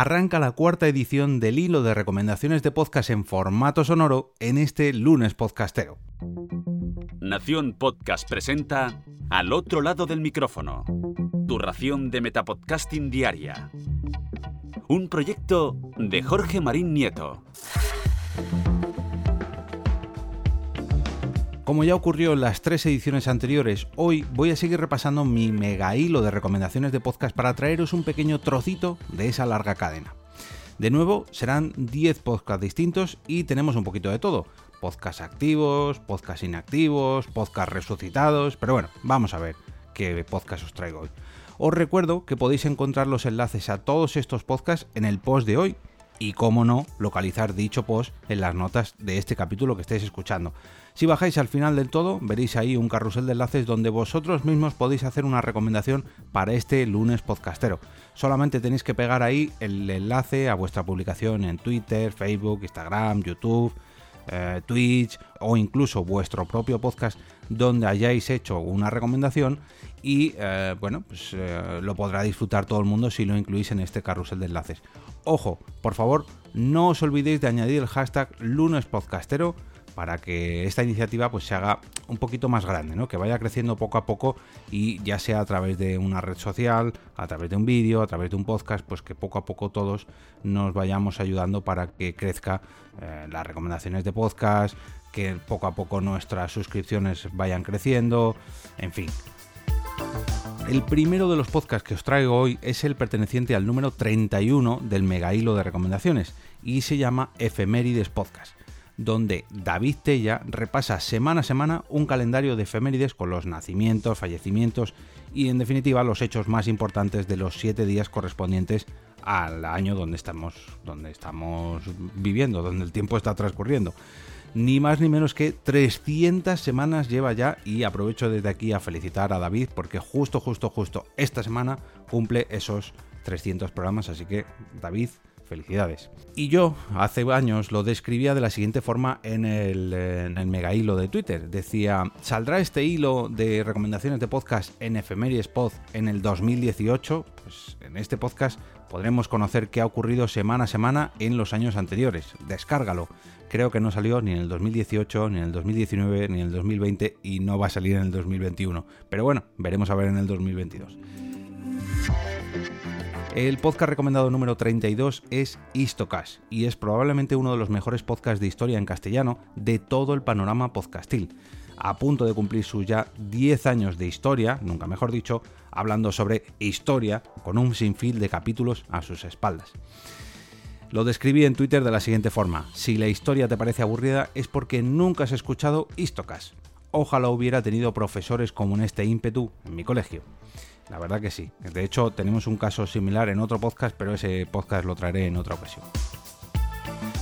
arranca la cuarta edición del hilo de recomendaciones de podcast en formato sonoro en este lunes podcastero. Nación Podcast presenta Al otro lado del micrófono, tu ración de Metapodcasting Diaria. Un proyecto de Jorge Marín Nieto. Como ya ocurrió en las tres ediciones anteriores, hoy voy a seguir repasando mi mega hilo de recomendaciones de podcast para traeros un pequeño trocito de esa larga cadena. De nuevo, serán 10 podcasts distintos y tenemos un poquito de todo. Podcasts activos, podcasts inactivos, podcasts resucitados, pero bueno, vamos a ver qué podcast os traigo hoy. Os recuerdo que podéis encontrar los enlaces a todos estos podcasts en el post de hoy y, cómo no, localizar dicho post en las notas de este capítulo que estáis escuchando. Si bajáis al final del todo, veréis ahí un carrusel de enlaces donde vosotros mismos podéis hacer una recomendación para este lunes podcastero. Solamente tenéis que pegar ahí el enlace a vuestra publicación en Twitter, Facebook, Instagram, YouTube, eh, Twitch o incluso vuestro propio podcast donde hayáis hecho una recomendación y eh, bueno, pues eh, lo podrá disfrutar todo el mundo si lo incluís en este carrusel de enlaces. Ojo, por favor, no os olvidéis de añadir el hashtag lunespodcastero para que esta iniciativa pues se haga un poquito más grande, ¿no? que vaya creciendo poco a poco y ya sea a través de una red social, a través de un vídeo, a través de un podcast, pues que poco a poco todos nos vayamos ayudando para que crezca eh, las recomendaciones de podcast, que poco a poco nuestras suscripciones vayan creciendo, en fin. El primero de los podcasts que os traigo hoy es el perteneciente al número 31 del mega hilo de recomendaciones y se llama Efemérides Podcast donde David Tella repasa semana a semana un calendario de efemérides con los nacimientos, fallecimientos y en definitiva los hechos más importantes de los siete días correspondientes al año donde estamos, donde estamos viviendo, donde el tiempo está transcurriendo. Ni más ni menos que 300 semanas lleva ya y aprovecho desde aquí a felicitar a David porque justo, justo, justo esta semana cumple esos 300 programas, así que David, Felicidades. Y yo hace años lo describía de la siguiente forma en el, mega hilo de Twitter. Decía, ¿saldrá este hilo de recomendaciones de podcast en Efemérides Pod en el 2018? Pues en este podcast podremos conocer qué ha ocurrido semana a semana en los años anteriores. Descárgalo. Creo que no salió ni en el 2018, ni en el 2019, ni en el 2020 y no va a salir en el 2021. Pero bueno, veremos a ver en el 2022. El podcast recomendado número 32 es Istocast y es probablemente uno de los mejores podcasts de historia en castellano de todo el panorama podcastil. A punto de cumplir sus ya 10 años de historia, nunca mejor dicho, hablando sobre historia con un sinfín de capítulos a sus espaldas. Lo describí en Twitter de la siguiente forma: si la historia te parece aburrida es porque nunca has escuchado Istocast. Ojalá hubiera tenido profesores como en este ímpetu en mi colegio. La verdad que sí. De hecho, tenemos un caso similar en otro podcast, pero ese podcast lo traeré en otra ocasión.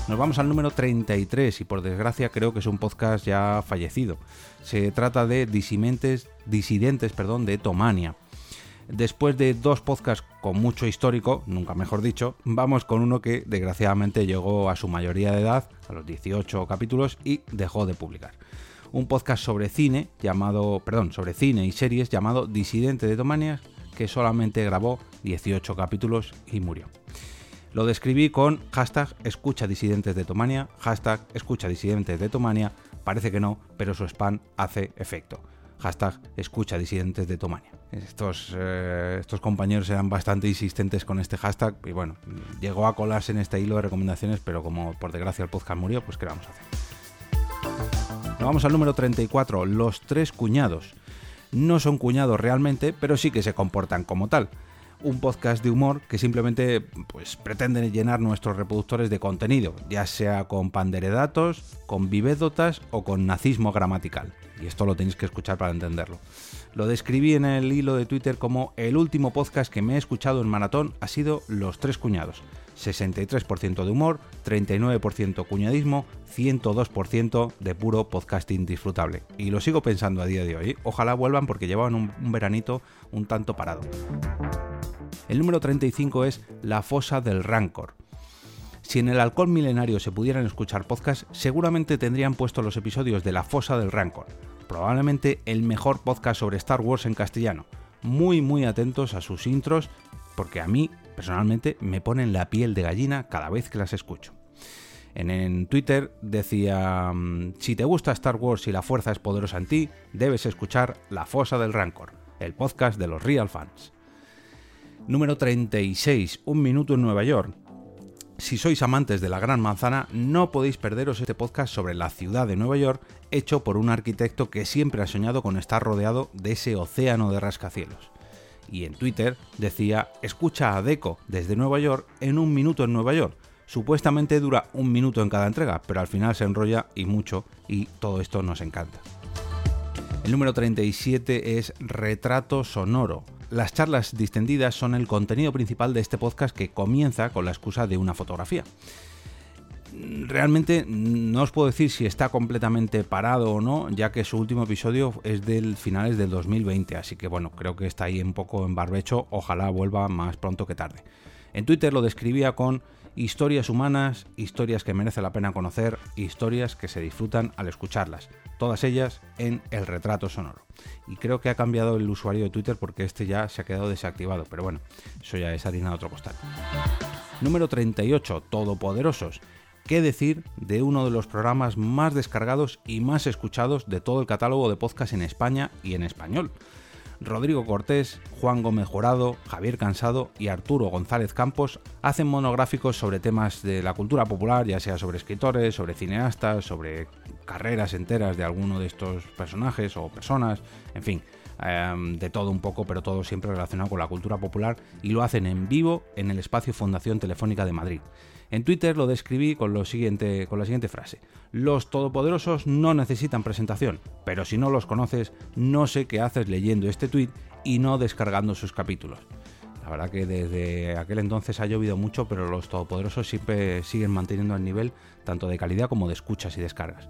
Nos vamos al número 33 y por desgracia creo que es un podcast ya fallecido. Se trata de disidentes, disidentes perdón, de Tomania. Después de dos podcasts con mucho histórico, nunca mejor dicho, vamos con uno que desgraciadamente llegó a su mayoría de edad, a los 18 capítulos, y dejó de publicar un podcast sobre cine llamado, perdón, sobre cine y series llamado Disidente de Tomania, que solamente grabó 18 capítulos y murió. Lo describí con hashtag escucha disidentes de Tomania, hashtag escucha disidentes de Tomania, parece que no, pero su spam hace efecto. Hashtag escucha disidentes de Tomania. Estos, eh, estos compañeros eran bastante insistentes con este hashtag y bueno, llegó a colarse en este hilo de recomendaciones, pero como por desgracia el podcast murió, pues ¿qué vamos a hacer? Vamos al número 34, los tres cuñados. No son cuñados realmente, pero sí que se comportan como tal. Un podcast de humor que simplemente pues, llenar nuestros reproductores de contenido, ya sea con panderedatos, con vivédotas o con nazismo gramatical. Y esto lo tenéis que escuchar para entenderlo. Lo describí en el hilo de Twitter como el último podcast que me he escuchado en maratón ha sido Los Tres Cuñados. 63% de humor, 39% cuñadismo, 102% de puro podcasting disfrutable. Y lo sigo pensando a día de hoy. Ojalá vuelvan porque llevaban un, un veranito un tanto parado. El número 35 es La fosa del rancor. Si en el alcohol milenario se pudieran escuchar podcasts, seguramente tendrían puesto los episodios de La fosa del rancor, probablemente el mejor podcast sobre Star Wars en castellano. Muy muy atentos a sus intros porque a mí personalmente me ponen la piel de gallina cada vez que las escucho. En, Twitter decía, mm, si te gusta Star Wars y la fuerza es poderosa en ti, debes escuchar La Fosa del Rancor, el podcast de los Real Fans. Número 36, Un Minuto en Nueva York. Si sois amantes de la Gran Manzana, no podéis perderos este podcast sobre la ciudad de Nueva York, hecho por un arquitecto que siempre ha soñado con estar rodeado de ese océano de rascacielos. Y en Twitter decía, escucha a Deco desde Nueva York en un minuto en Nueva York, Supuestamente dura un minuto en cada entrega, pero al final se enrolla y mucho y todo esto nos encanta. El número 37 es Retrato Sonoro. Las charlas distendidas son el contenido principal de este podcast que comienza con la excusa de una fotografía. Realmente no os puedo decir si está completamente parado o no, ya que su último episodio es del finales del 2020, así que bueno, creo que está ahí un poco en barbecho, ojalá vuelva más pronto que tarde. En Twitter lo describía con historias humanas, historias que merece la pena conocer, historias que se disfrutan al escucharlas, todas ellas en el retrato sonoro. Y creo que ha cambiado el usuario de Twitter porque este ya se ha quedado desactivado, pero bueno, eso ya es harina de otro costal. Número 38, Todopoderosos. ¿Qué decir de uno de los programas más descargados y más escuchados de todo el catálogo de podcast en España y en español? Rodrigo Cortés, Juan Gómez Jurado, Javier Cansado y Arturo González Campos hacen monográficos sobre temas de la cultura popular, ya sea sobre escritores, sobre cineastas, sobre carreras enteras de alguno de estos personajes o personas, en fin, em, de todo un poco, pero todo siempre relacionado con la cultura popular y lo hacen en vivo en el espacio Fundación Telefónica de Madrid. En Twitter lo describí con, lo siguiente, con la siguiente frase. Los todopoderosos no necesitan presentación, pero si no los conoces, no sé qué haces leyendo este tweet y no descargando sus capítulos. La verdad que desde aquel entonces ha llovido mucho, pero los todopoderosos siempre siguen manteniendo el nivel tanto de calidad como de escuchas y descargas.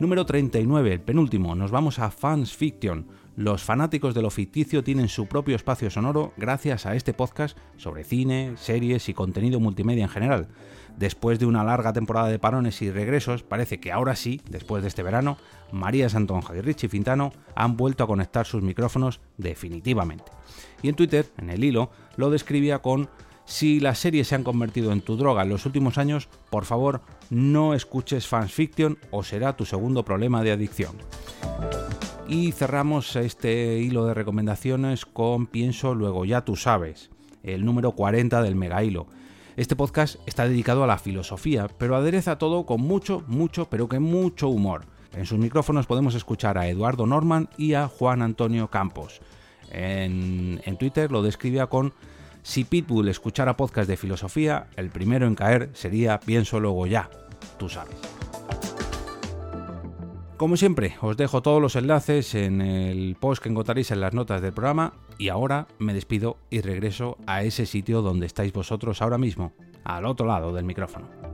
Número 39, el penúltimo, nos vamos a Fans Fiction, los fanáticos de lo ficticio tienen su propio espacio sonoro gracias a este podcast sobre cine, series y contenido multimedia en general. Después de una larga temporada de parones y regresos, parece que ahora sí, después de este verano, María Santonja y Richie Fintano han vuelto a conectar sus micrófonos definitivamente. Y en Twitter, en el hilo, lo describía con si las series se han convertido en tu droga en los últimos años, por favor no escuches fanfiction o será tu segundo problema de adicción. Y cerramos este hilo de recomendaciones con Pienso Luego Ya Tú Sabes, el número 40 del mega hilo. Este podcast está dedicado a la filosofía, pero adereza todo con mucho, mucho, pero que mucho humor. En sus micrófonos podemos escuchar a Eduardo Norman y a Juan Antonio Campos. En, en Twitter lo describía con si Pitbull escuchara podcast de filosofía, el primero en caer sería Pienso Luego Ya, tú sabes. Como siempre, os dejo todos los enlaces en el post que encontraréis en las notas del programa y ahora me despido y regreso a ese sitio donde estáis vosotros ahora mismo, al otro lado del micrófono.